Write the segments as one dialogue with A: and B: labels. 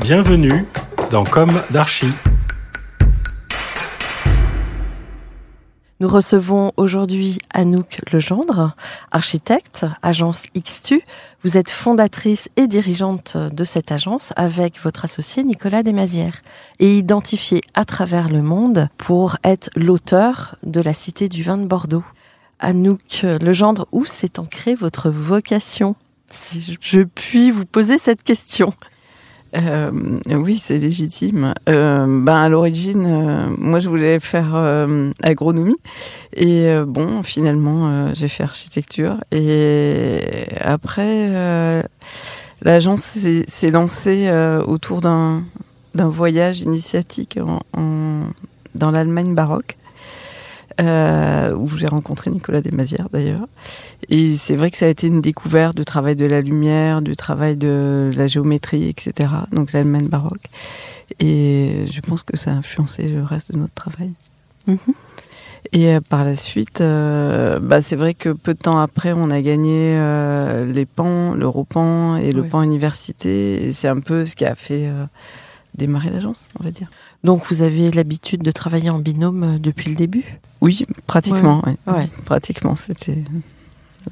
A: Bienvenue dans Comme d'Archie.
B: Nous recevons aujourd'hui Anouk Legendre, architecte, agence XTU. Vous êtes fondatrice et dirigeante de cette agence avec votre associé Nicolas Desmazières et identifiée à travers le monde pour être l'auteur de la Cité du vin de Bordeaux. Anouk Legendre, où s'est ancrée votre vocation? Si je puis vous poser cette question.
C: Euh, oui, c'est légitime. Euh, ben à l'origine, euh, moi je voulais faire euh, agronomie. Et bon, finalement j'ai fait architecture. Et après l'agence s'est lancée autour d'un voyage initiatique dans l'Allemagne baroque euh, où j'ai rencontré Nicolas Desmazières d'ailleurs. Et c'est vrai que ça a été une découverte du travail de la lumière, du travail de la géométrie, etc. Donc l'Allemagne baroque. Et je pense que ça a influencé le reste de notre travail. -hmm. Et euh, par la suite, euh, bah, c'est vrai que peu de temps après, on a gagné euh, les PAN, l'Europan et le oui. PAN Université. Et c'est un peu ce qui a fait euh, démarrer l'agence, on va dire.
B: Donc vous avez l'habitude de travailler en binôme depuis le début?
C: Oui, pratiquement. Ouais. Ouais. Ouais. Pratiquement, c'était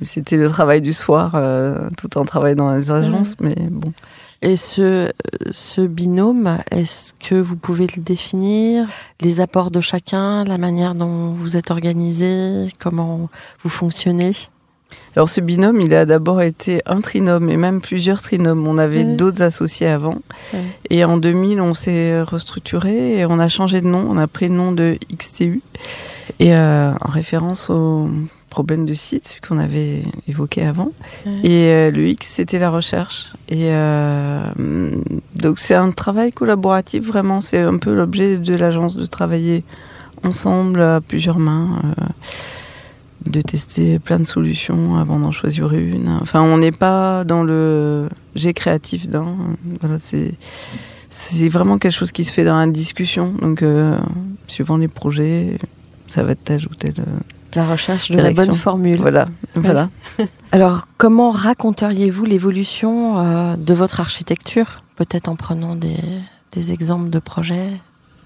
C: c'était le travail du soir, euh, tout en travaillant dans les agences, mais bon.
B: Et ce, ce binôme, est-ce que vous pouvez le définir? Les apports de chacun, la manière dont vous êtes organisé, comment vous fonctionnez?
C: Alors ce binôme, il a d'abord été un trinôme et même plusieurs trinômes. On avait mmh. d'autres associés avant. Mmh. Et en 2000, on s'est restructuré et on a changé de nom. On a pris le nom de XTU. Et euh, en référence au problème de site qu'on avait évoqué avant. Et euh, le X, c'était la recherche. Et euh, donc c'est un travail collaboratif, vraiment. C'est un peu l'objet de l'agence de travailler ensemble à plusieurs mains. De tester plein de solutions avant d'en choisir une. Enfin, on n'est pas dans le j'ai créatif d'un. Voilà, c'est c'est vraiment quelque chose qui se fait dans la discussion. Donc, suivant les projets, ça va telle. Euh,
B: la recherche de direction. la bonne formule.
C: Voilà, voilà.
B: Alors, comment raconteriez-vous l'évolution euh, de votre architecture Peut-être en prenant des, des exemples de projets?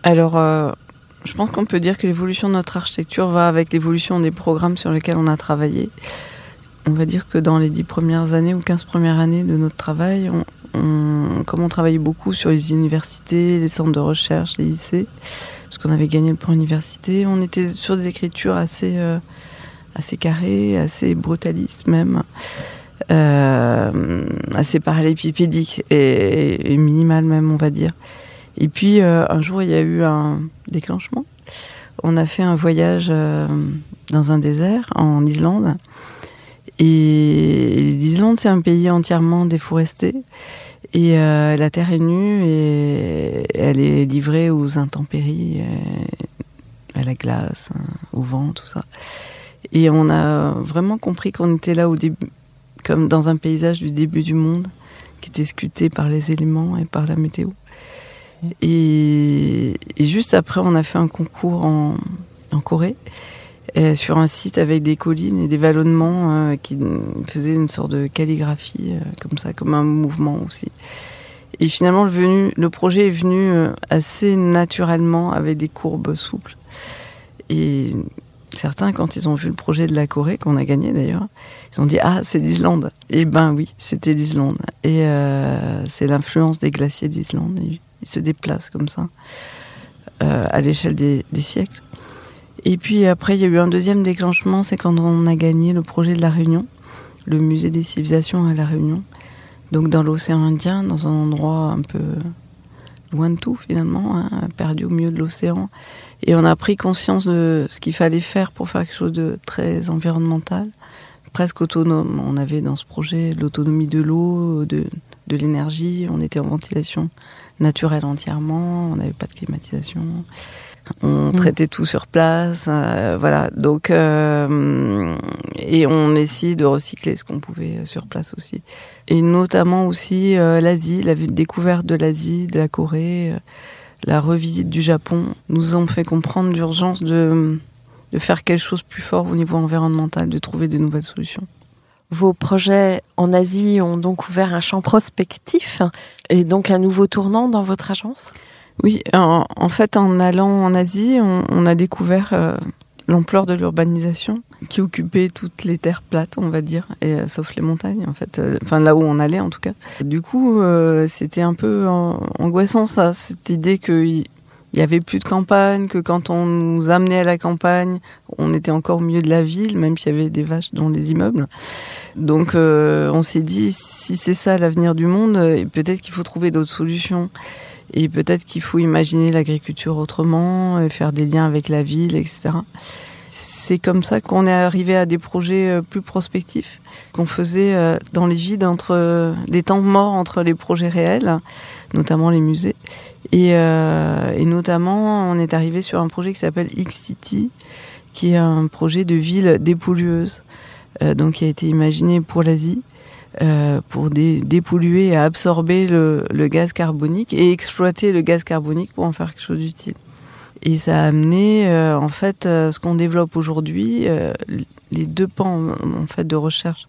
C: Alors, euh, je pense qu'on peut dire que l'évolution de notre architecture va avec l'évolution des programmes sur lesquels on a travaillé. On va dire que dans les 10 premières années ou 15 premières années de notre travail, on, on, comme on travaillait beaucoup sur les universités, les centres de recherche, les lycées, parce qu'on avait gagné le point université, on était sur des écritures assez, euh, carrées, assez brutalistes même, euh, assez parallépipédiques et, et minimales même, on va dire. Et puis euh, un jour, il y a eu un déclenchement. On a fait un voyage dans un désert en Islande. Et l'Islande, c'est un pays entièrement déforesté. Et euh, la terre est nue et elle est livrée aux intempéries. à la glace, au vent, tout ça. Et on a vraiment compris qu'on était là au début, comme dans un paysage du début du monde, qui était sculpté par les éléments et par la météo. Et, juste après, on a fait un concours en, Corée, sur un site avec des collines et des vallonnements euh, qui faisaient une sorte de calligraphie, euh, comme ça, comme un mouvement aussi. Et finalement, le, projet est venu euh, assez naturellement avec des courbes souples. Et certains, quand ils ont vu le projet de la Corée, qu'on a gagné d'ailleurs, ils ont dit Ah, c'est l'Islande. Et ben oui, c'était l'Islande. Et euh, c'est l'influence des glaciers d'Islande. Ils, se déplacent comme ça, euh, à l'échelle des, siècles. Et puis après, il y a eu un deuxième déclenchement c'est quand on a gagné le projet de la Réunion, le musée des civilisations à la Réunion donc dans l'océan Indien, dans un endroit un peu loin de tout finalement, hein, perdu au milieu de l'océan. Et on a pris conscience de ce qu'il fallait faire pour faire quelque chose de très environnemental, presque autonome. On avait dans ce projet l'autonomie de l'eau, de, de l'énergie, on était en ventilation naturelle entièrement, on n'avait pas de climatisation. On mm. traitait tout sur place, euh, voilà. Donc, euh, et on essayait de recycler ce qu'on pouvait sur place aussi et notamment aussi euh, l'Asie, la découverte de l'Asie, de la Corée, euh, la revisite du Japon, nous ont fait comprendre l'urgence de, de faire quelque chose de plus fort au niveau environnemental, de trouver de nouvelles solutions.
B: Vos projets en Asie ont donc ouvert un champ prospectif et donc un nouveau tournant dans votre agence?
C: Oui, en, fait, en allant en Asie, on, a découvert euh, l'ampleur de l'urbanisation qui occupait toutes les terres plates, on va dire, et, euh, sauf les montagnes, en fait. Euh, enfin, là où on allait, en tout cas. Du coup, euh, c'était un peu angoissant, ça, cette idée qu'il y avait plus de campagne, que quand on nous amenait à la campagne, on était encore au milieu de la ville, même s'il y avait des vaches dans les immeubles. Donc, on s'est dit, si c'est ça l'avenir du monde, peut-être qu'il faut trouver d'autres solutions. Et peut-être qu'il faut imaginer l'agriculture autrement, et faire des liens avec la ville, etc. C'est comme ça qu'on est arrivé à des projets euh, plus prospectifs qu'on faisait euh, dans les vides entre euh, les temps morts entre les projets réels, notamment les musées. Et, et notamment, on est arrivé sur un projet qui s'appelle X-City, qui est un projet de ville dépollueuse, donc qui a été imaginé pour l'Asie. Pour dépolluer et absorber le, le, gaz carbonique et exploiter le gaz carbonique pour en faire quelque chose d'utile. Et ça a amené, euh, en fait, euh, ce qu'on développe aujourd'hui, euh, les deux pans en fait de recherche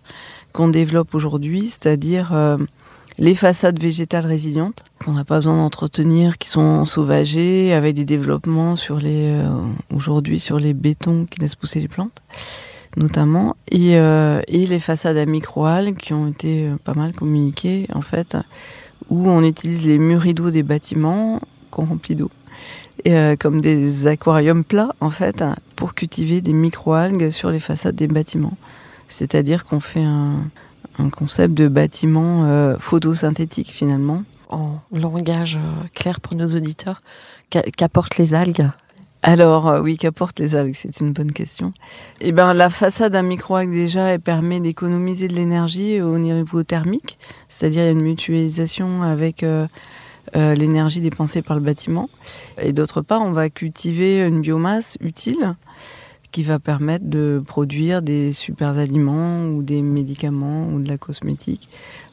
C: qu'on développe aujourd'hui, c'est-à-dire les façades végétales résilientes qu'on n'a pas besoin d'entretenir, qui sont sauvagées, avec des développements les aujourd'hui sur les bétons qui laissent pousser les plantes, notamment, et, et les façades à microalgues qui ont été pas mal communiquées en fait, où on utilise les murs des bâtiments qu'on remplit d'eau euh, comme des aquariums plats en fait pour cultiver des microalgues sur les façades des bâtiments. C'est-à-dire qu'on fait un, concept de bâtiment euh, photosynthétique finalement.
B: En langage euh, clair pour nos auditeurs, qu'apportent les algues
C: alors oui, qu'apportent les algues C'est une bonne question. Eh ben, la façade à microalgue déjà, elle permet d'économiser de l'énergie au niveau thermique, c'est-à-dire il y a une mutualisation avec euh, l'énergie dépensée par le bâtiment. Et d'autre part, on va cultiver une biomasse utile qui va permettre de produire des super aliments ou des médicaments ou de la cosmétique.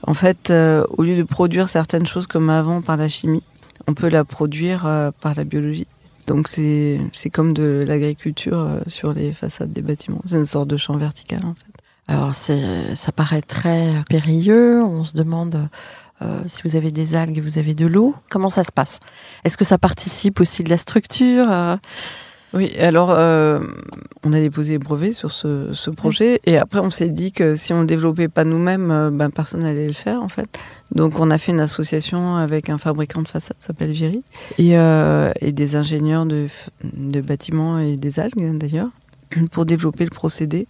C: En fait, euh, au lieu de produire certaines choses comme avant par la chimie, on peut la produire euh, par la biologie. Donc c'est comme de l'agriculture sur les façades des bâtiments. C'est une sorte de champ vertical en fait.
B: Alors ça paraît très périlleux. On se demande euh, si vous avez des algues, vous avez de l'eau. Comment ça se passe? Est-ce que ça participe aussi de la structure? Euh?
C: Oui, alors euh, on a déposé brevet sur ce, projet et après on s'est dit que si on le développait pas nous-mêmes, ben, personne n'allait le faire en fait. Donc on a fait une association avec un fabricant de façade, s'appelle Viry, et, et, des ingénieurs de, de bâtiments et des algues d'ailleurs, pour développer le procédé.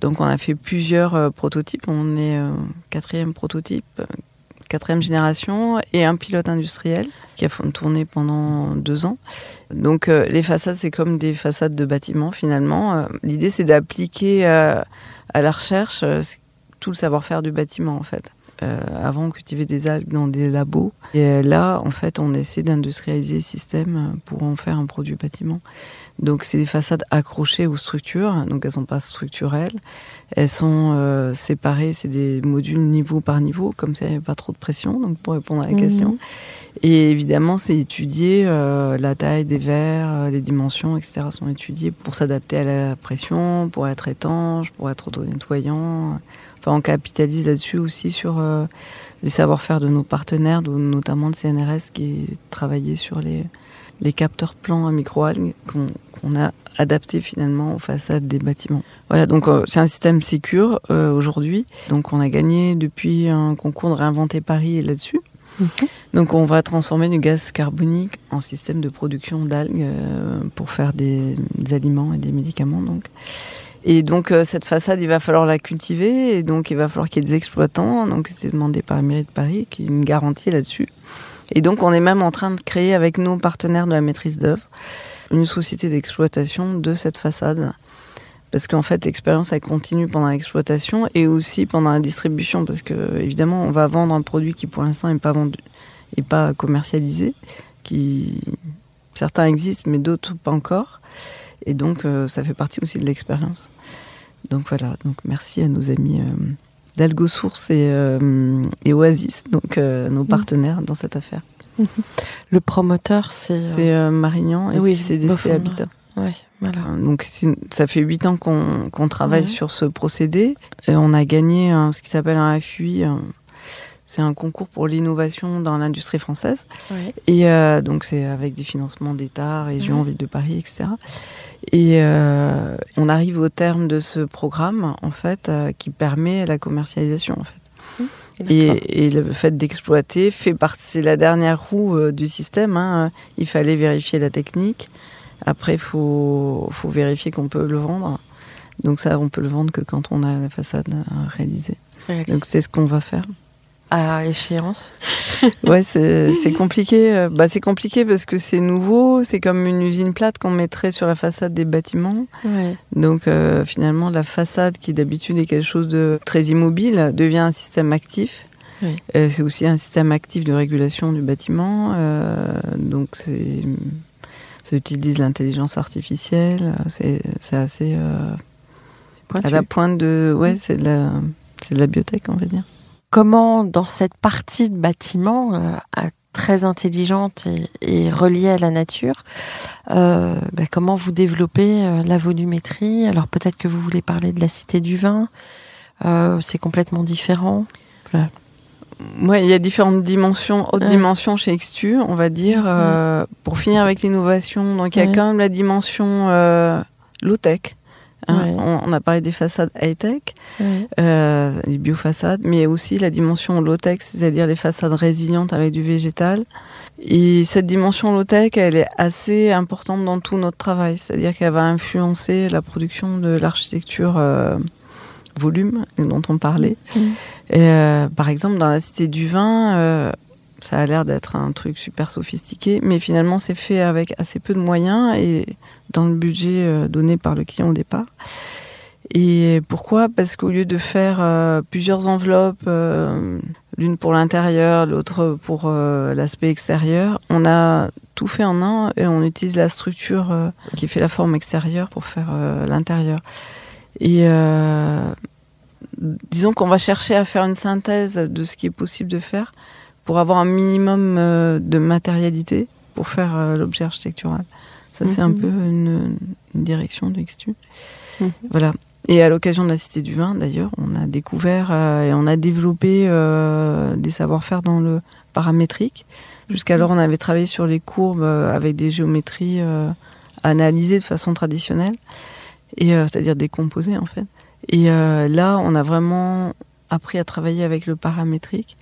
C: Donc on a fait plusieurs prototypes. On est quatrième prototype quatrième génération et un pilote industriel qui a tourné pendant deux ans. Donc euh, les façades, c'est comme des façades de bâtiments finalement. Euh, l'idée, c'est d'appliquer euh, à la recherche tout le savoir-faire du bâtiment en fait. avant, on cultivait des algues dans des labos. Et là, en fait, on essaie d'industrialiser le système pour en faire un produit bâtiment. Donc c'est des façades accrochées aux structures, donc elles sont pas structurelles. Elles sont euh, séparées, c'est des modules niveau par niveau, comme ça il n'y a pas trop de pression, donc pour répondre à la
B: Mhm.
C: question. Et évidemment, c'est étudié, euh, la taille des verres, euh, les dimensions, etc. sont étudiées pour s'adapter à la pression, pour être étanche, pour être auto-nettoyant. Enfin, on capitalise là-dessus aussi sur euh, les savoir-faire de nos partenaires, notamment le CNRS qui travaillait sur les, les capteurs plans à microalgues qu'on a adapté finalement aux façades des bâtiments. Voilà, donc euh, c'est un système sécure euh, aujourd'hui. Donc on a gagné depuis un concours de réinventer Paris là-dessus. Donc on va transformer du gaz carbonique en système de production d'algues euh, pour faire des, des aliments et des médicaments. Donc. Et donc euh, cette façade, il va falloir la cultiver et donc il va falloir qu'il y ait des exploitants. Donc c'est demandé par la mairie de Paris qui une garantie là-dessus. Et donc on est même en train de créer avec nos partenaires de la maîtrise d'œuvre une société d'exploitation de cette façade. Parce qu'en fait, l'expérience, elle continue pendant l'exploitation et aussi pendant la distribution. Parce que, évidemment, on va vendre un produit qui, pour l'instant, n'est pas vendu, et pas commercialisé. Qui, certains existent, mais d'autres pas encore. Et donc, euh, ça fait partie aussi de l'expérience. Donc voilà. Donc, merci à nos amis euh, d'AlgoSource et, euh, et Oasis, donc euh, nos partenaires dans cette affaire.
B: Le promoteur, c'est. euh,
C: C'est euh, Marignan et
B: Oui,
C: CDC
B: Beaufort.
C: Habitat.
B: ouais, voilà.
C: Donc c'est- ça fait huit ans qu'on travaille
B: Ouais.
C: sur ce procédé. Et on a gagné un- ce qui s'appelle un FUI. un- C'est un concours pour l'innovation dans l'industrie française.
B: Ouais.
C: Et euh, donc c'est avec des financements d'État, région,
B: Ouais.
C: ville de Paris, etc. Et euh, on arrive au terme de ce programme en fait euh, qui permet la commercialisation en fait.
B: D'accord.
C: Et, et le fait d'exploiter fait partie, c'est la dernière roue du système. hein. Il fallait vérifier la technique. Après, il faut, faut vérifier qu'on peut le vendre. Donc ça, on peut le vendre que quand on a la façade réalisée. Donc c'est ce qu'on va faire.
B: À échéance.
C: Ouais, c'est c'est compliqué. euh, Bah, c'est compliqué parce que c'est nouveau. C'est comme une usine plate qu'on mettrait sur la façade des bâtiments.
B: Ouais.
C: Donc euh, finalement, la façade qui d'habitude est quelque chose de très immobile devient un système actif.
B: Oui.
C: Euh, c'est aussi un système actif de régulation du bâtiment. euh, donc c'est ça utilise l'intelligence artificielle. C'est c'est assez
B: C'est
C: à la pointe de ouais, c'est de la c'est de la biotech, on va dire.
B: Comment, dans cette partie de bâtiment euh, très intelligente et, et reliée à la nature, euh, bah, comment vous développez euh, la volumétrie? Alors peut-être que vous voulez parler de la cité du vin. C'est complètement différent.
C: Ouais, il y a différentes dimensions, hautes
B: Ouais.
C: dimensions chez Xtu, on va dire. pour finir avec l'innovation, donc il y a quand même la dimension low-tech. Hein.
B: Ouais.
C: On, on a parlé des façades high-tech,
B: Ouais.
C: euh, les biofaçades, mais aussi la dimension low-tech, c'est-à-dire les façades résilientes avec du végétal. Et cette dimension low-tech, elle est assez importante dans tout notre travail, c'est-à-dire qu'elle va influencer la production de l'architecture euh, volume dont on parlait. Et, euh, par exemple, dans la Cité du Vin, euh, ça a l'air d'être un truc super sophistiqué, mais finalement c'est fait avec assez peu de moyens et dans le budget euh, donné par le client au départ. Et pourquoi? Parce qu'au lieu de faire euh, plusieurs enveloppes, euh, l'une pour l'intérieur, l'autre pour l'aspect extérieur, on a tout fait en un et on utilise la structure qui fait la forme extérieure pour faire l'intérieur. Et disons qu'on va chercher à faire une synthèse de ce qui est possible de faire pour avoir un minimum euh, de matérialité pour faire euh, l'objet architectural. Ça, c'est un
B: Mhm.
C: peu une, une direction de Xtu.
B: Mhm.
C: Voilà. Et à l'occasion de la Cité du Vin, d'ailleurs, on a découvert euh, et on a développé euh, des savoir-faire dans le paramétrique. Jusqu'alors, on avait travaillé sur les courbes euh, avec des géométries analysées de façon traditionnelle, et euh, c'est-à-dire décomposées en fait. Et euh, là, on a vraiment appris à travailler avec le paramétrique.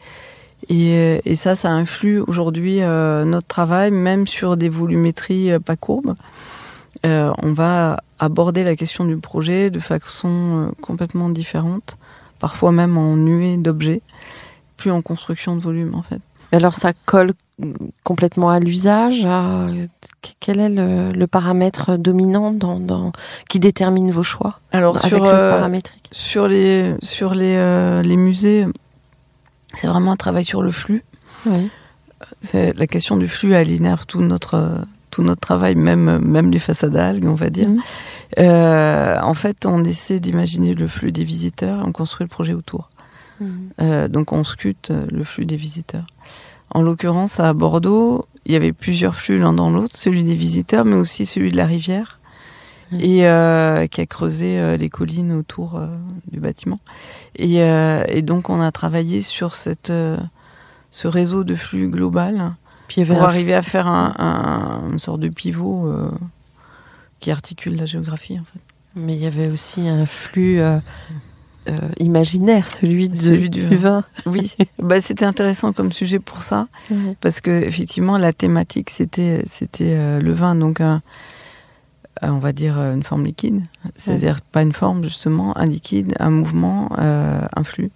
C: Et, euh, et ça, ça influe aujourd'hui euh, notre travail, même sur des volumétries euh, pas courbes. Euh, on va aborder la question du projet de façon euh, complètement différente, parfois même en nuée d'objets, plus en construction de volume en fait.
B: Alors ça colle complètement à l'usage. à- Quel est le, le paramètre dominant dans, dans- qui détermine vos choix
C: Alors
B: avec
C: sur,
B: le paramétrique?
C: sur les sur les, les musées, c'est vraiment un travail sur le flux.
B: Oui.
C: C'est la question du flux, elle innerve tout notre tout notre travail, même, même les façades algues, on va dire. Euh, en fait, on essaie d'imaginer le flux des visiteurs et on construit le projet autour. Euh, donc on scrute le flux des visiteurs. En l'occurrence, à Bordeaux, il y avait plusieurs flux l'un dans l'autre, celui des visiteurs, mais aussi celui de la rivière. Et euh, qui a creusé euh, les collines autour euh, du bâtiment. Et, et donc on a travaillé sur cette, ce réseau de flux global
B: Puis
C: pour arriver à faire un, un- une sorte de pivot qui articule la géographie. En fait.
B: Mais il y avait aussi un flux imaginaire, celui, de-
C: Celui du
B: du vin.
C: Oui, bah, c'était intéressant comme sujet pour ça. Parce que effectivement la thématique c'était c'était le vin donc on va dire euh, une forme liquide. C'est-à-dire pas une forme justement un liquide un mouvement euh, un flux.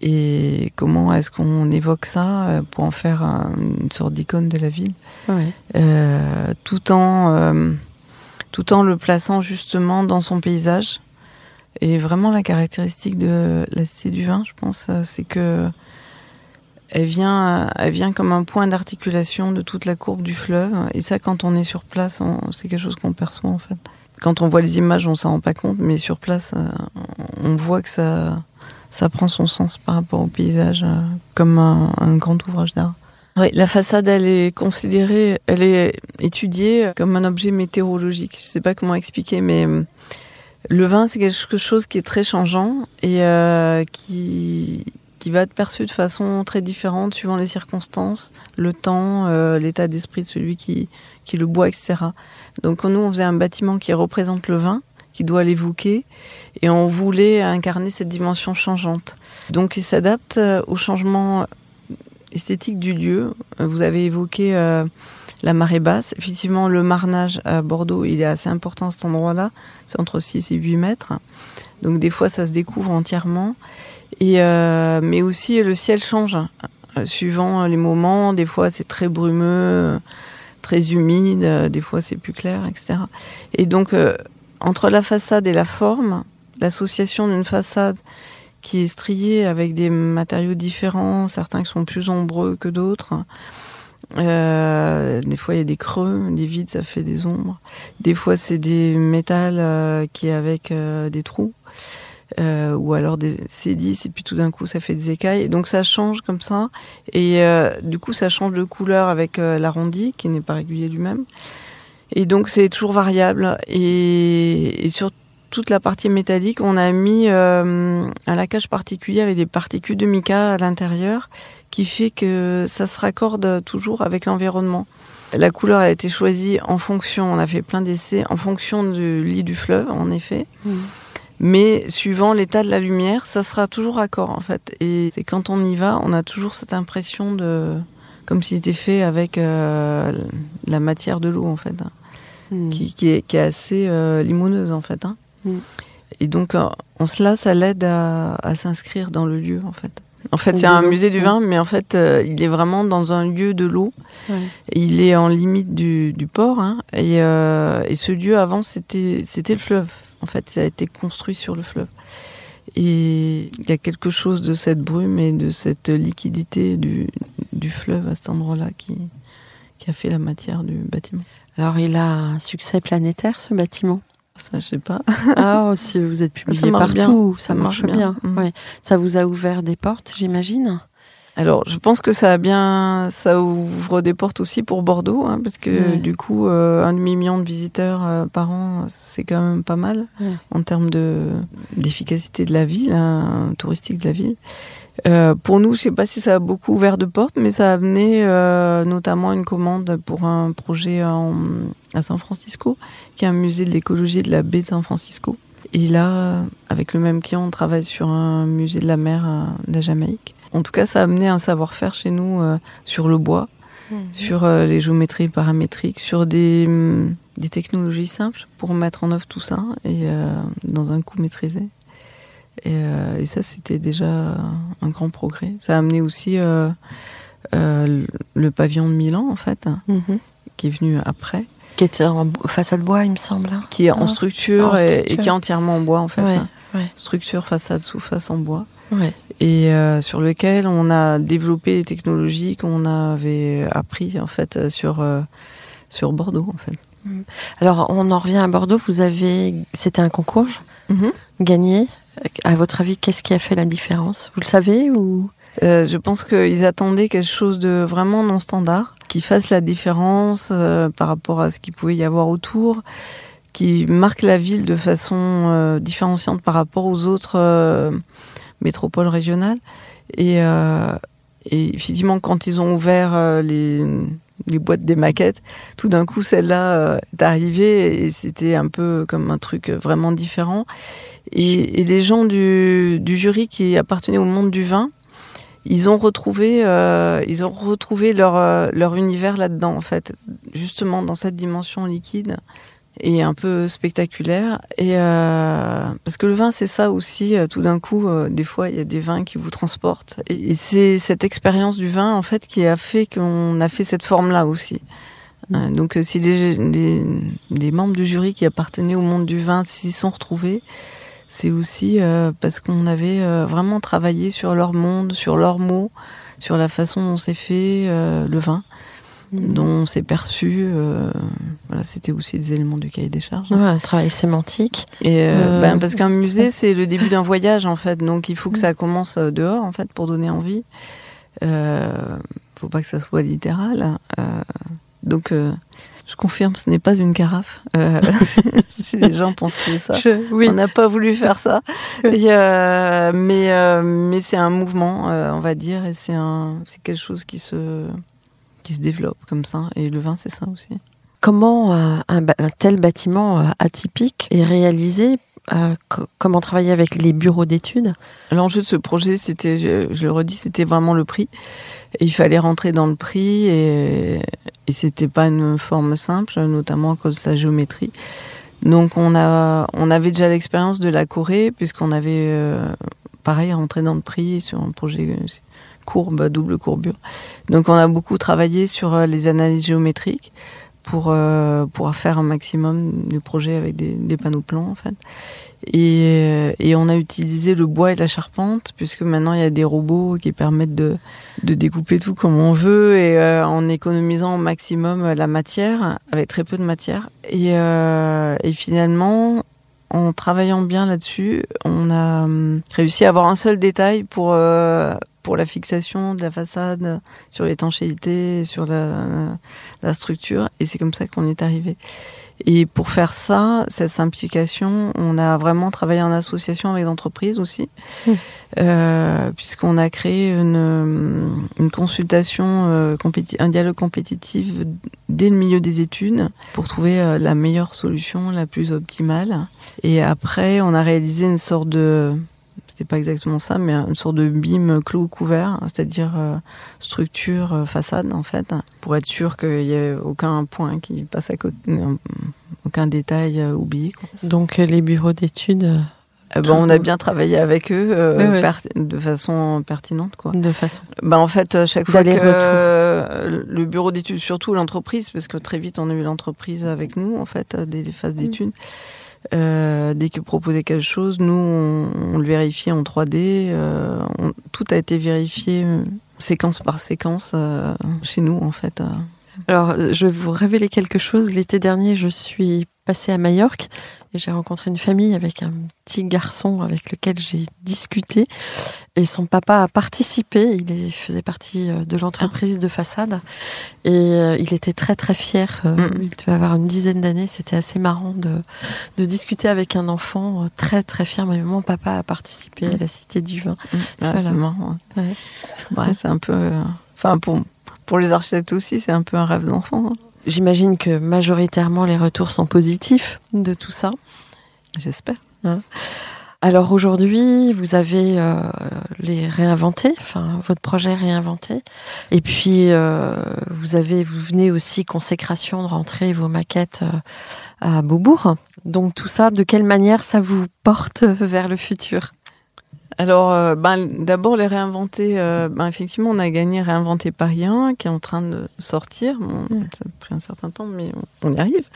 C: Et comment est-ce qu'on évoque ça euh, pour en faire un- une sorte d'icône de la ville?
B: Ouais.
C: euh, tout en euh, tout en le plaçant justement dans son paysage. Et vraiment la caractéristique de la cité du vin je pense euh, c'est que elle vient, elle vient comme un point d'articulation de toute la courbe du fleuve. Et ça, quand on est sur place, c'est quelque chose qu'on perçoit en fait. Quand on voit les images, on s'en rend pas compte, mais sur place, euh, on voit que ça, ça prend son sens par rapport au paysage, euh, comme un, grand ouvrage d'art. Oui, la façade, elle est considérée, elle est étudiée comme un objet météorologique. Je sais pas comment expliquer, mais euh, le vin, c'est quelque chose qui est très changeant et qui, qui va être perçu de façon très différente suivant les circonstances, le temps, euh, l'état d'esprit de celui qui, qui le boit, etc. Donc nous, on faisait un bâtiment qui représente le vin, qui doit l'évoquer, et on voulait incarner cette dimension changeante. Donc il s'adapte euh, au changement esthétique du lieu. Euh, Vous avez évoqué la marée basse. Effectivement, le marnage à Bordeaux, il est assez important à cet endroit-là. C'est entre 6 et 8 mètres. Donc des fois, ça se découvre entièrement. Et euh, mais aussi le ciel change euh, suivant les moments. Des fois c'est très brumeux, euh, très humide. euh, Des fois c'est plus clair, etc. Et donc euh, entre la façade et la forme, l'association d'une façade qui est striée avec des matériaux différents, certains qui sont plus ombreux que d'autres. Euh, des fois il y a des creux, des vides, ça fait des ombres. Des fois c'est des métals qui est avec des trous euh, ou alors des C10 et puis tout d'un coup ça fait des écailles. Donc ça change comme ça et euh, du coup ça change de couleur avec euh, l'arrondi qui n'est pas régulier lui-même. Et donc c'est toujours variable et, sur toute la partie métallique on a mis un laquage particulier avec des particules de mica à l'intérieur qui fait que ça se raccorde toujours avec l'environnement. La couleur a été choisie en fonction, on a fait plein d'essais, en fonction du lit du fleuve en effet.
B: Mhm.
C: Mais suivant l'état de la lumière, ça sera toujours raccord en fait. Et c'est quand on y va, on a toujours cette impression de comme s'il était fait avec euh, la matière de l'eau en fait, hein,
B: Mhm.
C: qui, qui est, qui est assez euh, limoneuse en fait. hein.
B: Mm.
C: Et donc euh, en cela, ça l'aide à, à s'inscrire dans le lieu en fait. En fait, c'est un musée du vin, mais en fait, euh, il est vraiment dans un lieu de l'eau.
B: Ouais.
C: Il est en limite du, du port. hein. et, euh, et ce lieu, avant, c'était le fleuve. En fait, ça a été construit sur le fleuve. Et il y a quelque chose de cette brume et de cette liquidité du, du fleuve à cet endroit-là qui, qui a fait la matière du bâtiment.
B: Alors, il a un succès planétaire, ce bâtiment?
C: Ça, je sais pas.
B: Ah, si vous êtes publié
C: bien.
B: partout, ça, marche
C: marche
B: bien.
C: bien. Mm.
B: Ouais. Ça vous a ouvert des portes, j'imagine?
C: Alors, je pense que ça a bien, ça ouvre des portes aussi pour Bordeaux, hein, parce que
B: Ouais.
C: du coup, euh, un demi million de visiteurs euh, par an, c'est quand même pas mal
B: Ouais.
C: en termes de d'efficacité de la ville, hein, touristique de la ville. Euh, pour nous, je sais pas si ça a beaucoup ouvert de portes, mais ça a amené notamment une commande pour un projet en, à San Francisco, qui est un musée de l'écologie de la baie de San Francisco. Et là, avec le même client, on travaille sur un musée de la mer euh, de la Jamaïque. En tout cas, ça a amené un savoir-faire chez nous euh, sur le bois, sur euh, les géométries paramétriques, sur des, hum, des technologies simples pour mettre en œuvre tout ça et euh, dans un coût maîtrisé. Et, et ça, c'était déjà un grand progrès. Ça a amené aussi le- le pavillon de Milan, en fait,
B: Mhm.
C: qui est venu après,
B: Qui était en façade bois, il me semble. hein.
C: qui est en
B: Ah,
C: structure, et- qui est entièrement en bois, en fait.
B: Ouais,
C: hein.
B: ouais.
C: Structure, façade, sous-face en bois.
B: Ouais.
C: et euh, sur lequel on a développé les technologies qu'on avait appris en fait euh, sur euh, sur Bordeaux en fait.
B: Alors on en revient à Bordeaux. Vous avez, c'était un concours gagné. À votre avis, qu'est-ce qui a fait la différence? Vous le savez ou?
C: Euh, Je pense qu'ils attendaient quelque chose de vraiment non standard, qui fasse la différence euh, par rapport à ce qu'il pouvait y avoir autour, qui marque la ville de façon euh, différenciante par rapport aux autres métropoles régionales. Et, et, effectivement, quand ils ont ouvert les, les boîtes des maquettes, tout d'un coup, celle-là est arrivée et c'était un peu comme un truc vraiment différent. Et, les gens du, jury qui appartenaient au monde du vin, ils ont retrouvé, euh, ils ont retrouvé leur, euh, leur univers là-dedans, en fait, justement dans cette dimension liquide et un peu spectaculaire. Et euh, parce que le vin, c'est ça aussi. tout d'un coup, des fois, il y a des vins qui vous transportent. Et, c'est cette expérience du vin, en fait, qui a fait qu'on a fait cette forme-là aussi. donc, si les, les, les, membres du jury qui appartenaient au monde du vin s'y sont retrouvés, c'est aussi euh, parce qu'on avait euh, vraiment travaillé sur leur monde, sur leurs mots, sur la façon dont c'est fait euh, le vin, mmh. dont c'est perçu. voilà, c'était aussi des éléments du cahier des charges.
B: Ouais, un travail sémantique.
C: Et ben, parce qu'un musée, c'est le début d'un voyage en fait, donc il faut que ça commence dehors en fait pour donner envie. faut pas que ça soit littéral. donc je confirme, ce n'est pas une carafe. Euh, si les gens pensent que c'est ça, on n'a pas voulu faire ça. Euh, mais euh, mais c'est un mouvement, on va dire, et c'est un c'est quelque chose qui se qui se développe comme ça. Et le vin, c'est ça aussi.
B: Comment un, un, tel bâtiment atypique est réalisé comment travailler avec les bureaux d'études
C: L'enjeu de ce projet, c'était, je, le redis, c'était vraiment le prix. il fallait rentrer dans le prix et, et c'était pas une forme simple, notamment à cause de sa géométrie. Donc on a, on avait déjà l'expérience de la Corée puisqu'on avait, euh, pareil, rentré dans le prix sur un projet courbe, double courbure. Donc on a beaucoup travaillé sur euh, les analyses géométriques pour euh, pour faire un maximum de projets avec des, panneaux plans en fait. Et, et, on a utilisé le bois et la charpente, puisque maintenant il y a des robots qui permettent de, de découper tout comme on veut et euh, en économisant au maximum la matière, avec très peu de matière. Et, euh, et finalement, en travaillant bien là-dessus, on a hum, réussi à avoir un seul détail pour, euh, pour la fixation de la façade, sur l'étanchéité, sur la, la structure. Et c'est comme ça qu'on est arrivé. Et pour faire ça, cette simplification, on a vraiment travaillé en association avec les entreprises aussi, mmh. euh, puisqu'on a créé une, une consultation, euh, un dialogue compétitif dès le milieu des études pour trouver euh, la meilleure solution, la plus optimale. Et après, on a réalisé une sorte de c'était pas exactement ça, mais une sorte de bim clos couvert, c'est-à-dire euh, structure, euh, façade en fait, pour être sûr qu'il n'y ait aucun point qui passe à côté, euh, aucun détail oublié.
B: Donc les bureaux d'études.
C: Ben, on a bien travaillé avec eux de façon pertinente. Quoi.
B: De façon.
C: Ben, en fait, chaque fois que le bureau d'études, surtout l'entreprise, parce que très vite on a eu l'entreprise avec nous, en fait, des, phases mm. d'études. Euh, dès qu'il proposait quelque chose, nous, on, le vérifiait en 3D. Euh, tout a été vérifié euh, séquence par séquence chez nous, en fait.
B: Alors, je vais vous révéler quelque chose. L'été dernier, je suis passée à Majorque et j'ai rencontré une famille avec un petit garçon avec lequel j'ai discuté. Et son papa a participé. Il faisait partie euh, de l'entreprise de façade. Et euh, il était très, très fier. Euh, mm. Il devait avoir une dizaine d'années. C'était assez marrant de, de discuter avec un enfant très, très fier. Mais mon papa a participé à la Cité du Vin.
C: Mm. C'est marrant. Ouais. c'est un peu. Enfin, pour, pour les architectes aussi, c'est un peu un rêve d'enfant. Hein.
B: J'imagine que majoritairement les retours sont positifs de tout ça.
C: J'espère. Hein.
B: Alors aujourd'hui, vous avez euh, les réinventés, enfin votre projet réinventé, et puis euh, vous avez, vous venez aussi consécration de rentrer vos maquettes euh, à Beaubourg. Donc tout ça, de quelle manière ça vous porte vers le futur?
C: Alors, euh, ben, d'abord les réinventer. Euh, ben, effectivement, on a gagné réinventer Paris 1, qui est en train de sortir. Mm. Ça a pris un certain temps, mais on, y arrive.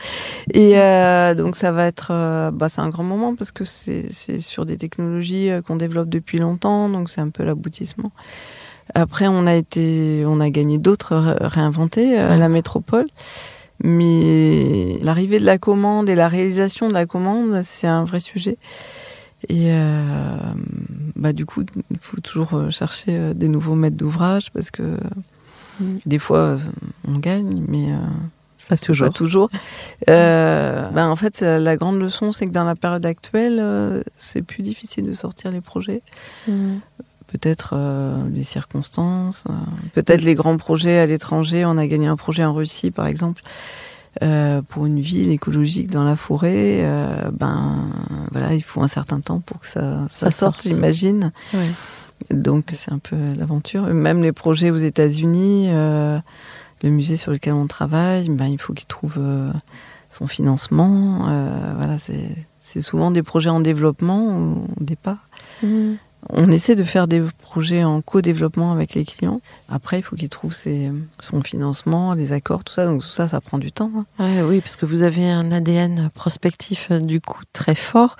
C: Et euh, donc, ça va être, bah, c'est un grand moment parce que c'est sur des technologies qu'on développe depuis longtemps, donc c'est un peu l'aboutissement. Après, on a été, on a gagné d'autres réinventés à la métropole. Mais l'arrivée de la commande et la réalisation de la commande, c'est un vrai sujet. Et euh, bah, du coup, il faut toujours chercher des nouveaux maîtres d'ouvrage parce que mm. des fois, on gagne, mais
B: ça toujours.
C: Pas toujours. Euh, ben en fait, la grande leçon, c'est que dans la période actuelle, euh, c'est plus difficile de sortir les projets. Mm. Peut-être euh, les circonstances, peut-être les grands projets à l'étranger. On a gagné un projet en Russie, par exemple, pour une ville écologique dans la forêt. ben voilà, il faut un certain temps pour que ça, ça, sorte, j'imagine. Donc c'est un peu l'aventure. Même les projets aux États-Unis le musée sur lequel on travaille, ben, il faut qu'il trouve euh, son financement. Euh, voilà, c'est souvent des projets en développement au départ. Mmh. On essaie de faire des projets en co-développement avec les clients. Après, il faut qu'ils trouvent son financement, les accords, tout ça. Donc tout ça, ça prend du temps.
B: Hein. oui, parce que vous avez un ADN prospectif euh, du coup très fort,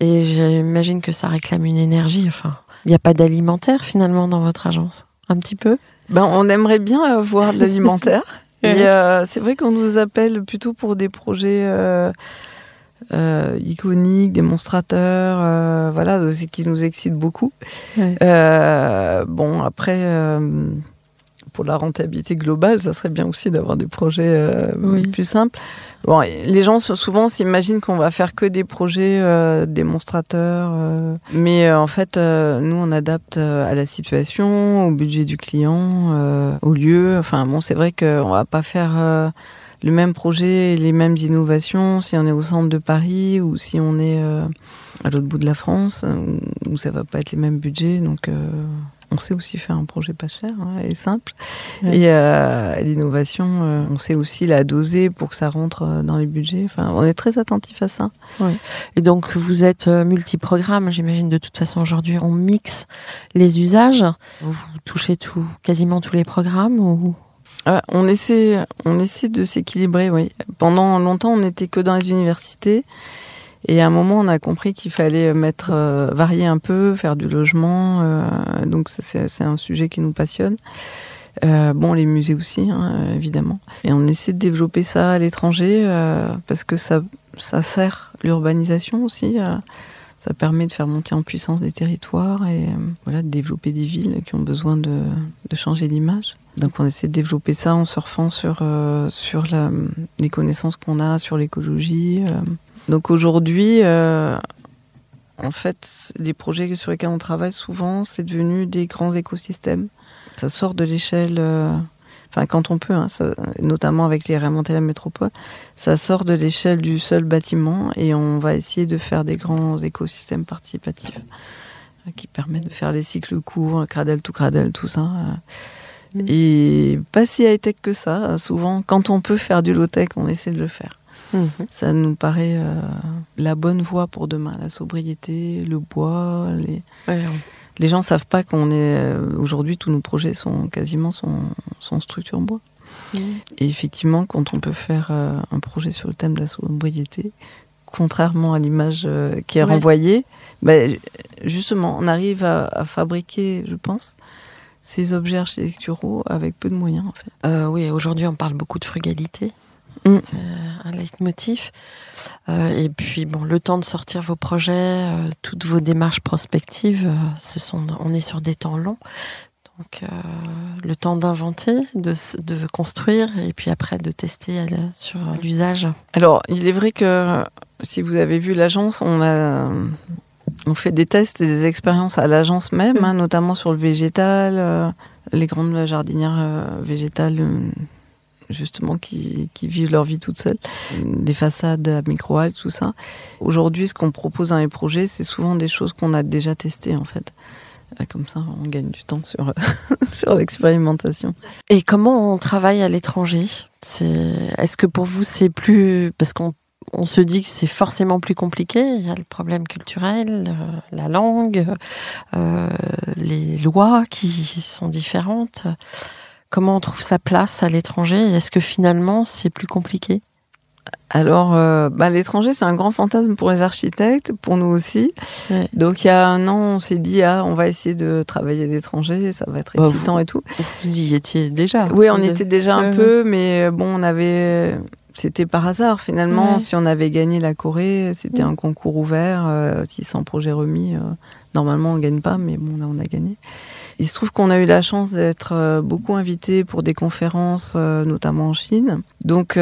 B: et j'imagine que ça réclame une énergie. Enfin, il n'y a pas d'alimentaire finalement dans votre agence, un petit peu.
C: Ben, on aimerait bien avoir de l'alimentaire. Et euh, c'est vrai qu'on nous appelle plutôt pour des projets euh, euh, iconiques, démonstrateurs, voilà, qui nous excitent beaucoup. bon, après, pour la rentabilité globale, ça serait bien aussi d'avoir des projets euh, plus simples. Bon, les gens souvent s'imaginent qu'on va faire que des projets euh, démonstrateurs, euh, mais en fait, nous on adapte à la situation, au budget du client, au lieu. Enfin bon, c'est vrai qu'on va pas faire le même projet, les mêmes innovations si on est au centre de Paris ou si on est à l'autre bout de la France, où ça va pas être les mêmes budgets, donc on sait aussi faire un projet pas cher hein, et simple. Et euh, l'innovation, euh, on sait aussi la doser pour que ça rentre euh, dans les budgets. Enfin, on est très attentif à ça.
B: Et donc, vous êtes multiprogramme, j'imagine. De toute façon, aujourd'hui, on mixe les usages. Vous touchez tout, quasiment tous les programmes ou?
C: On essaie, on essaie de s'équilibrer. Oui. Pendant longtemps, on n'était que dans les universités. Et à un moment, on a compris qu'il fallait mettre, euh, varier un peu, faire du logement. Euh, donc c'est un sujet qui nous passionne. Euh, bon, les musées aussi, hein, évidemment. Et on essaie de développer ça à l'étranger parce que ça, ça sert l'urbanisation aussi. ça permet de faire monter en puissance des territoires et voilà, de développer des villes qui ont besoin de, de changer d'image. Donc on essaie de développer ça en surfant sur, sur la, les connaissances qu'on a sur l'écologie. Donc aujourd'hui, euh, en fait, les projets sur lesquels on travaille souvent, c'est devenu des grands écosystèmes. Ça sort de l'échelle, euh, enfin quand on peut, hein, notamment avec les remonter la métropole, ça sort de l'échelle du seul bâtiment et on va essayer de faire des grands écosystèmes participatifs euh, qui permettent de faire les cycles courts, cradle to cradle, tout ça. Mm. Et pas si high-tech que ça. Souvent, quand on peut faire du low-tech, on essaie de le faire. Mhm. Ça nous paraît euh, la bonne voie pour demain, la sobriété, le bois. Les, les gens savent pas qu'on est euh, aujourd'hui tous nos projets sont quasiment sont, sont structure bois. Mhm. Et effectivement, quand on peut faire euh, un projet sur le thème de la sobriété, contrairement à l'image qui est renvoyée, ben, justement, on arrive à, fabriquer, je pense, ces objets architecturaux avec peu de moyens. En
B: fait. oui, aujourd'hui, on parle beaucoup de frugalité. Mm. C'est un leitmotiv. Euh, et puis, bon, le temps de sortir vos projets, euh, toutes vos démarches prospectives, euh, ce sont, on est sur des temps longs. Donc, le temps d'inventer, de, de, construire, et puis après de tester sur l'usage.
C: Alors, il est vrai que si vous avez vu l'agence, on a on fait des tests et des expériences à l'agence même, mm. hein, notamment sur le végétal, les grandes jardinières végétales justement qui, qui, vivent leur vie toutes seules, les façades à micro tout ça. Aujourd'hui, ce qu'on propose dans les projets, c'est souvent des choses qu'on a déjà testées en fait. Euh, comme ça, on gagne du temps sur, sur l'expérimentation.
B: Et comment on travaille à l'étranger? Est-ce que pour vous, c'est plus... Parce qu'on on se dit que c'est forcément plus compliqué. Il y a le problème culturel, euh, la langue, euh, les lois qui sont différentes. Comment on trouve sa place à l'étranger? Est-ce que finalement c'est plus compliqué?
C: Alors, euh, bah, l'étranger, c'est un grand fantasme pour les architectes, pour nous aussi. Donc, il y a un an, on s'est dit, ah, on va essayer de travailler à l'étranger, ça va être bah, excitant et tout.
B: Vous y étiez déjà
C: Oui, on était déjà un peu, mais bon, on avait c'était par hasard finalement.
B: Ouais.
C: Si on avait gagné la Corée, c'était
B: Mm.
C: un concours ouvert, euh, 600 projets remis. euh, normalement, on gagne pas, mais bon, là, on a gagné. Il se trouve qu'on a eu la chance d'être euh, beaucoup invités pour des conférences, euh, notamment en Chine. Donc,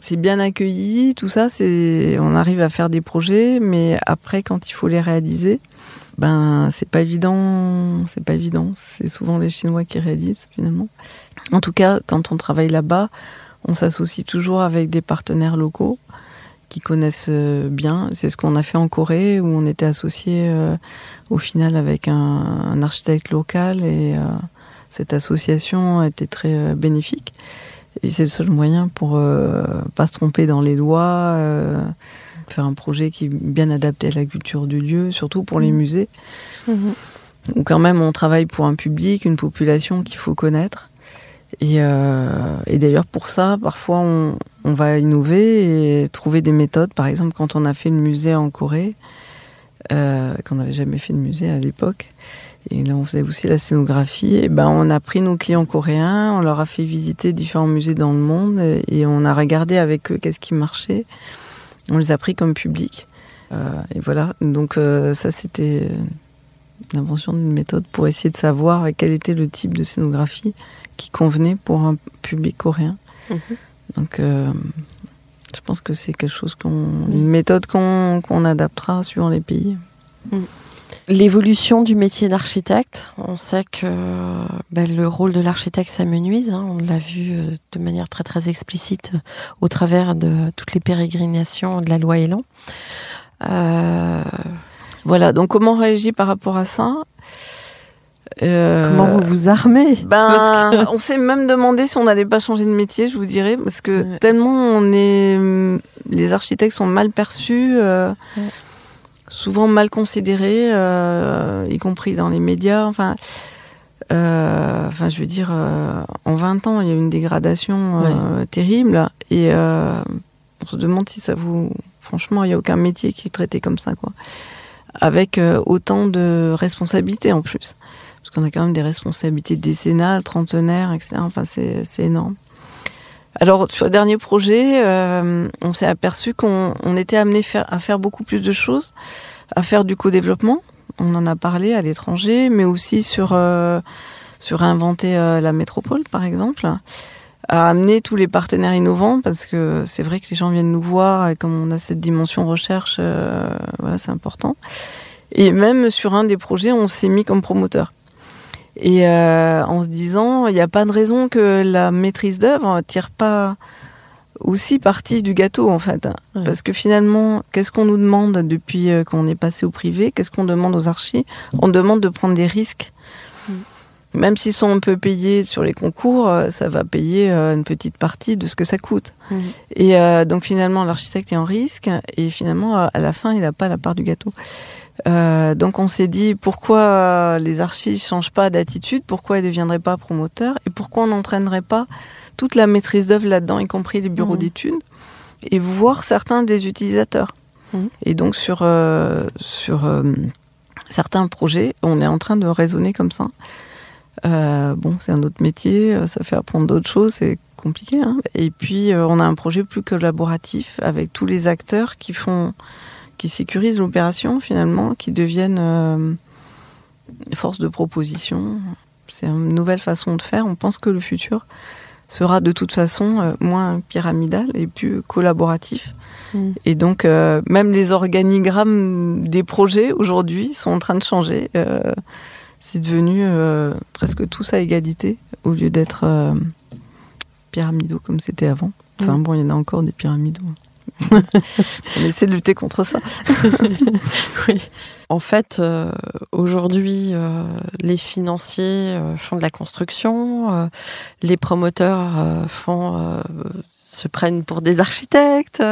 C: c'est bien accueilli, tout ça. C'est, on arrive à faire des projets, mais après, quand il faut les réaliser, ben, c'est pas évident. C'est pas évident. C'est souvent les Chinois qui réalisent finalement. En tout cas, quand on travaille là-bas, on s'associe toujours avec des partenaires locaux qui connaissent euh, bien. C'est ce qu'on a fait en Corée, où on était associé euh, au final avec un, un architecte local et euh, cette association a été très bénéfique. Et c'est le seul moyen pour euh, pas se tromper dans les lois, faire un projet qui est bien adapté à la culture du lieu, surtout pour les
B: Mhm.
C: musées où quand même on travaille pour un public, une population qu'il faut connaître. Et, euh, et d'ailleurs pour ça, parfois on, va innover et trouver des méthodes. Par exemple, quand on a fait le musée en Corée, euh, qu'on n'avait jamais fait de musée à l'époque, et là on faisait aussi la scénographie, et ben on a pris nos clients coréens, on leur a fait visiter différents musées dans le monde et, on a regardé avec eux qu'est-ce qui marchait. On les a pris comme public. Euh, et voilà, donc ça c'était l'invention d'une méthode pour essayer de savoir quel était le type de scénographie qui convenait pour un public coréen.
B: Mhm.
C: Donc, euh, je pense que c'est quelque chose qu'on, une méthode qu'on, qu'on adaptera suivant les pays.
B: L'évolution du métier d'architecte, on sait que ben, le rôle de l'architecte s'amenuise. hein. on l'a vu euh, de manière très très explicite euh, au travers de toutes les pérégrinations de la loi Elan. Euh,
C: Voilà. Donc, comment on réagit par rapport à ça? Euh,
B: comment vous vous armez?
C: Ben, on s'est même demandé si on n'allait pas changer de métier, je vous dirais, parce que
B: Ouais.
C: tellement on est, les architectes sont mal perçus, euh,
B: Ouais.
C: souvent mal considérés, euh, y compris dans les médias. Enfin, enfin, je veux dire, en 20 ans, il y a eu une dégradation terrible, et on se demande si ça vous, franchement, il n'y a aucun métier qui est traité comme ça, quoi, avec autant de responsabilités en plus parce qu'on a quand même des responsabilités décennales, trentenaires, etc. Enfin, c'est énorme. Alors, sur le dernier projet, euh, on s'est aperçu qu'on on était amené à faire beaucoup plus de choses, à faire du co-développement. On en a parlé à l'étranger, mais aussi sur, euh, sur inventer euh, la métropole, par exemple, à amener tous les partenaires innovants, parce que c'est vrai que les gens viennent nous voir, et comme on a cette dimension recherche, voilà, c'est important. Et même sur un des projets, on s'est mis comme promoteur. Et euh, en se disant, il n'y a pas de raison que la maîtrise d'œuvre tire pas aussi partie du gâteau en fait. Parce que finalement, qu'est-ce qu'on nous demande depuis euh, qu'on est passé au privé? Qu'est-ce qu'on demande aux archis? On demande de prendre des risques.
B: Mm.
C: Même s'ils sont un peu payés sur les concours, euh, ça va payer euh, une petite partie de ce que ça coûte.
B: Mhm.
C: Et euh, donc finalement, l'architecte est en risque et finalement, à la fin, il n'a pas la part du gâteau. Euh, donc on s'est dit pourquoi euh, les archis changent pas d'attitude, pourquoi ils ne deviendraient pas promoteurs? Et pourquoi on n'entraînerait pas toute la maîtrise d'œuvre là-dedans, y compris les bureaux
B: Mhm.
C: d'études, et voir certains des utilisateurs?
B: Mhm.
C: Et donc sur, euh, sur euh, certains projets, on est en train de raisonner comme ça. Bon, c'est un autre métier, ça fait apprendre d'autres choses, c'est compliqué. hein. Et puis, on a un projet plus collaboratif avec tous les acteurs qui font, qui sécurisent l'opération finalement, qui deviennent euh, force de proposition. C'est une nouvelle façon de faire. On pense que le futur sera de toute façon euh, moins pyramidal et plus collaboratif.
B: Mm.
C: Et donc, euh, même les organigrammes des projets aujourd'hui sont en train de changer. Euh, c'est devenu presque tous à égalité au lieu d'être pyramidaux comme c'était avant. Enfin
B: Mm.
C: bon, il y en a encore des pyramidaux. On essaie de lutter contre ça.
B: Oui. En fait, euh, aujourd'hui, euh, les financiers euh, font de la construction, les promoteurs font, se prennent pour des architectes.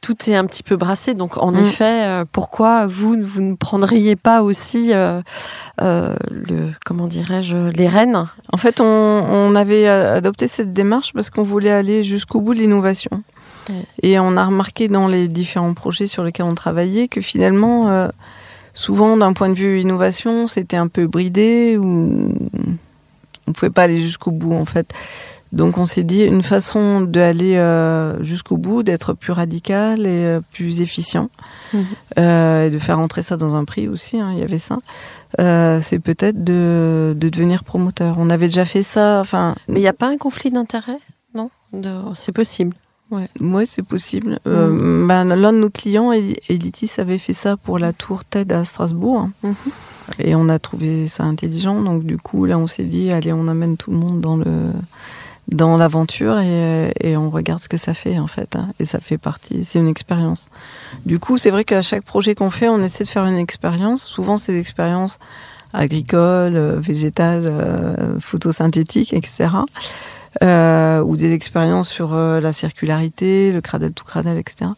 B: tout est un petit peu brassé. Donc, en
C: Mm.
B: effet, pourquoi vous, vous ne prendriez pas aussi le, comment dirais-je, les rênes?
C: En fait, on, on avait adopté cette démarche parce qu'on voulait aller jusqu'au bout de l'innovation.
B: Ouais.
C: Et on a remarqué dans les différents projets sur lesquels on travaillait que finalement, euh, souvent d'un point de vue innovation, c'était un peu bridé ou on pouvait pas aller jusqu'au bout en fait. Donc on s'est dit une façon d'aller euh, jusqu'au bout, d'être plus radical et euh, plus efficient,
B: Mhm.
C: euh, et de faire entrer ça dans un prix aussi. hein, il y avait ça. C'est peut-être de, de devenir promoteur. On avait déjà fait ça. Enfin,
B: Mais il n'y a pas un conflit d'intérêt Non? C'est possible.
C: Ouais, c'est possible. Euh, ben, l'un de nos clients, Eli- Elitis, avait fait ça pour la tour TED à Strasbourg.
B: Mhm.
C: Et on a trouvé ça intelligent. Donc du coup, là, on s'est dit, allez, on amène tout le monde dans le dans l'aventure et, et on regarde ce que ça fait en fait. hein. Et ça fait partie, c'est une expérience. Du coup, c'est vrai qu'à chaque projet qu'on fait, on essaie de faire une expérience. Souvent, ces expériences agricoles, euh, végétales, euh, photosynthétiques, etc. Euh, ou des expériences sur euh, la circularité, le cradle to cradle, etc.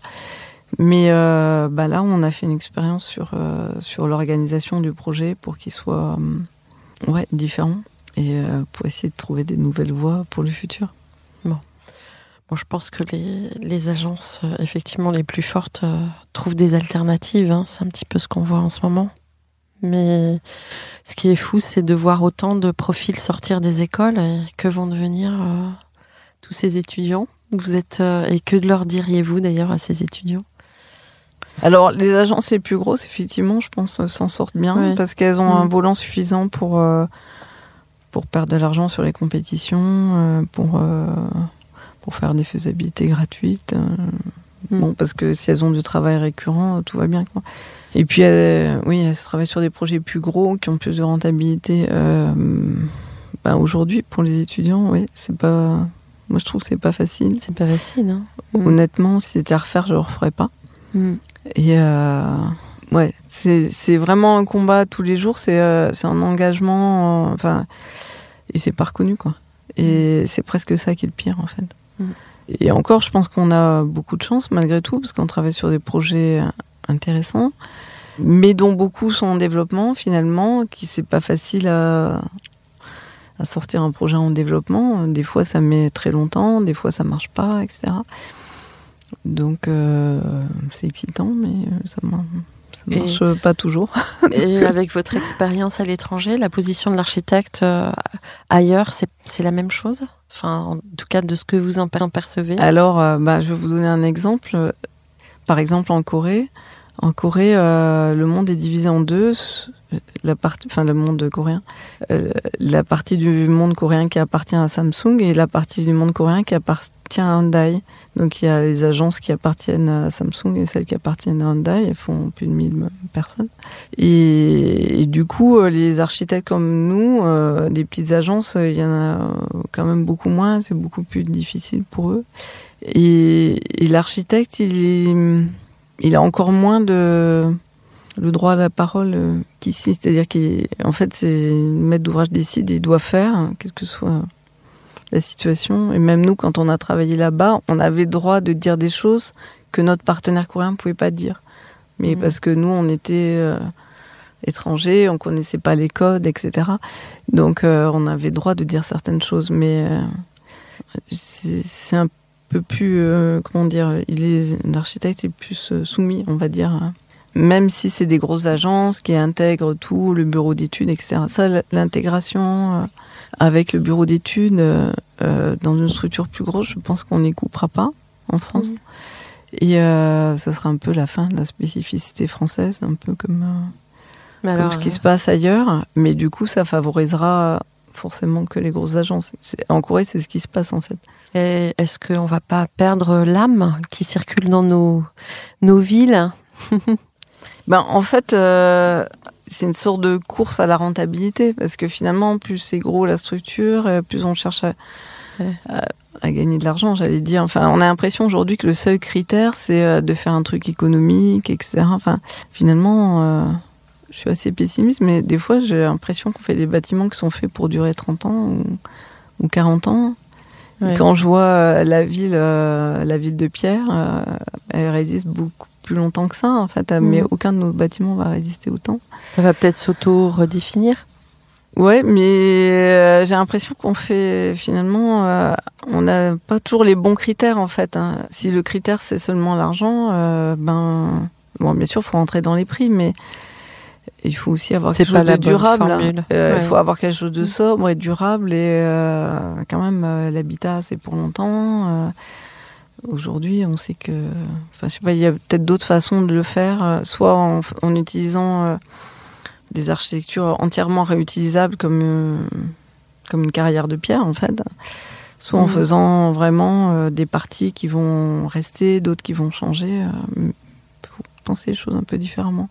C: Mais euh, bah là, on a fait une expérience sur, sur l'organisation du projet pour qu'il soit ouais, différent et pour essayer de trouver des nouvelles voies pour le futur.
B: Bon, je pense que les, les agences, effectivement, les plus fortes, trouvent des alternatives. hein. C'est un petit peu ce qu'on voit en ce moment. Mais ce qui est fou, c'est de voir autant de profils sortir des écoles et que vont devenir euh, tous ces étudiants. Vous êtes euh, et que leur diriez-vous d'ailleurs à ces étudiants?
C: Alors, les agences les plus grosses, effectivement, je pense, euh, s'en sortent bien parce qu'elles ont
B: Mm.
C: un volant suffisant pour, euh, pour perdre de l'argent sur les compétitions, pour, pour faire des faisabilités gratuites.
B: Mm.
C: Bon, parce que si elles ont du travail récurrent, tout va bien. Quoi. Et puis, elles, oui, elles travaillent sur des projets plus gros qui ont plus de rentabilité. Euh, ben, Aujourd'hui, pour les étudiants, oui, c'est pas. Moi, je trouve que c'est pas facile.
B: C'est pas facile. Hein Mm.
C: Honnêtement, si c'était à refaire, je le referais pas.
B: Mm.
C: Et euh, ouais, c'est vraiment un combat tous les jours. C'est euh, un engagement. euh, Enfin, et c'est pas reconnu quoi. Et c'est presque ça qui est le pire en fait.
B: Mm.
C: Et encore, je pense qu'on a beaucoup de chance malgré tout parce qu'on travaille sur des projets intéressants, mais dont beaucoup sont en développement finalement, qui c'est pas facile à à sortir un projet en développement. Des fois, ça met très longtemps, des fois, ça marche pas, etc. Donc, euh, c'est excitant, mais euh, ça, mar- ça
B: Et-
C: marche pas toujours.
B: Et avec votre expérience à l'étranger, la position de l'architecte euh, ailleurs, c'est la même chose? Enfin, en tout cas, de ce que vous en per- en percevez?
C: Alors, euh, bah, je vais vous donner un exemple. Par exemple, en Corée, en Corée, euh, le monde est divisé en deux. La partie, enfin, le monde coréen, euh, la partie du monde coréen qui appartient à Samsung et la partie du monde coréen qui appartient à Hyundai. Donc, il y a les agences qui appartiennent à Samsung et celles qui appartiennent à Hyundai. Elles font plus de 1000 personnes. Et, du coup, euh, les architectes comme nous, euh, des petites agences, euh, il y en a quand même beaucoup moins. C'est beaucoup plus difficile pour eux. Et, et l'architecte, il, est- il a encore moins de le droit à la parole euh, qu'ici. C'est-à-dire qu'en fait, c'est le maître d'ouvrage décide, il doit faire, hein, quelle que soit la situation. Et même nous, quand on a travaillé là-bas, on avait le droit de dire des choses que notre partenaire coréen ne pouvait pas dire. Mais
B: Mhm.
C: parce que nous, on était euh, étrangers, on connaissait pas les codes, etc. Donc, euh, on avait le droit de dire certaines choses. Mais c'est c'est un peu plus, euh, comment dire, il est, l'architecte est plus euh, soumis, on va dire. hein. Même si c'est des grosses agences qui intègrent tout, le bureau d'études, etc. Ça, l'intégration euh, avec le bureau d'études euh, dans une structure plus grosse, je pense qu'on n'y coupera pas en France.
B: Mhm.
C: Et euh, ça sera un peu la fin de la spécificité française, un peu comme, comme ce qui se passe ailleurs. Mais du coup, ça favorisera forcément que les grosses agences. En Corée, c'est ce qui se passe en fait.
B: Et Est-ce qu'on va pas perdre l'âme qui circule dans nos, nos villes
C: Ben, en fait, euh, c'est une sorte de course à la rentabilité parce que finalement, plus c'est gros la structure, euh, plus on cherche à,
B: Ouais.
C: à, à gagner de l'argent, j'allais dire. Enfin, on a l'impression aujourd'hui que le seul critère, c'est euh, de faire un truc économique, etc. Enfin, finalement, euh, je suis assez pessimiste, mais des fois, j'ai l'impression qu'on fait des bâtiments qui sont faits pour durer 30 ans ou, ou 40 ans.
B: Ouais.
C: Quand je vois euh, la ville, euh, la ville de Pierre, euh, elle résiste beaucoup plus longtemps que ça, en fait. Mais
B: Mhm.
C: aucun de nos bâtiments va résister autant.
B: Ça va peut-être s'auto-redéfinir?
C: Ouais, mais j'ai l'impression qu'on fait finalement, euh, on n'a pas toujours les bons critères en fait. hein. Si le critère c'est seulement l'argent, euh, ben bon, bien sûr, faut rentrer dans les prix, mais il faut aussi avoir quelque chose de durable. Euh, il faut avoir quelque chose de mm. sobre et durable et euh, quand même euh, l'habitat c'est pour longtemps. Aujourd'hui, on sait que, enfin, je sais pas, il y a peut-être d'autres façons de le faire, soit en, en utilisant des architectures entièrement réutilisables comme comme une carrière de pierre en fait, soit en mm. faisant vraiment des parties qui vont rester, d'autres qui vont changer. Il faut penser les choses un peu différemment.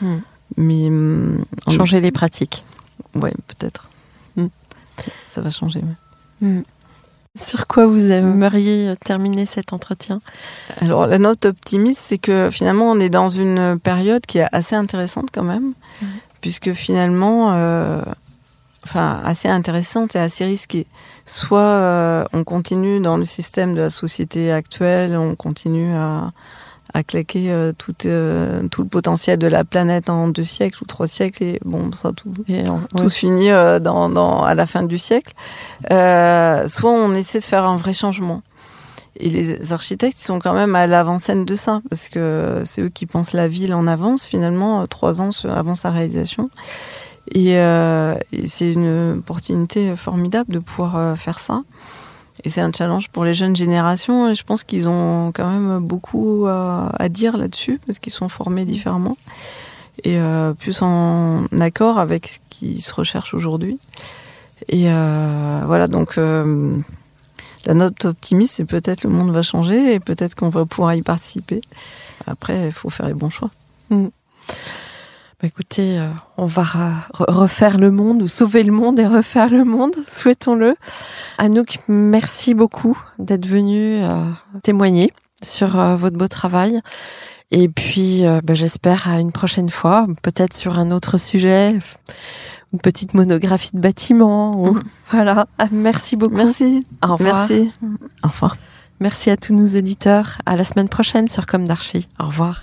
C: Mm.
B: Mais hum, changer les pratiques.
C: Ouais, peut-être. Hmm. Ça va changer.
B: Hmm. Sur quoi vous aimeriez terminer cet entretien?
C: Alors, la note optimiste, c'est que finalement, on est dans une période qui est assez intéressante quand même, hmm. puisque finalement, euh, enfin, assez intéressante et assez risquée. Soit euh, on continue dans le système de la société actuelle, on continue à, à claquer euh, tout, euh, tout le potentiel de la planète en deux siècles ou trois siècles et bon ça tout tout se finit euh, dans, dans, à la fin du siècle. Soit on essaie de faire un vrai changement. Et les architectes sont quand même à l'avant-scène de ça parce que c'est eux qui pensent la ville en avance finalement trois ans avant sa réalisation. Et, et c'est une opportunité formidable de pouvoir faire ça et c'est un challenge pour les jeunes générations. Je pense qu'ils ont quand même beaucoup à, dire là-dessus parce qu'ils sont formés différemment et euh, plus en accord avec ce qui se recherche aujourd'hui. Et euh, voilà, donc euh, la note optimiste, c'est peut-être le monde va changer et peut-être qu'on va pouvoir y participer. Après, il faut faire les bons choix.
B: Mm. Bah, écoutez, euh, on va refaire le monde ou sauver le monde et refaire le monde, souhaitons-le. Anouk, merci beaucoup d'être venu euh, témoigner sur euh, votre beau travail. Et puis, bah, j'espère à une prochaine fois, peut-être sur un autre sujet, une petite monographie de bâtiment. Ou... Voilà. Ah, merci beaucoup.
C: Merci.
B: Au revoir.
C: Merci. Au revoir.
B: Merci à tous nos éditeurs. À la semaine prochaine sur Comme d'Archie. Au revoir.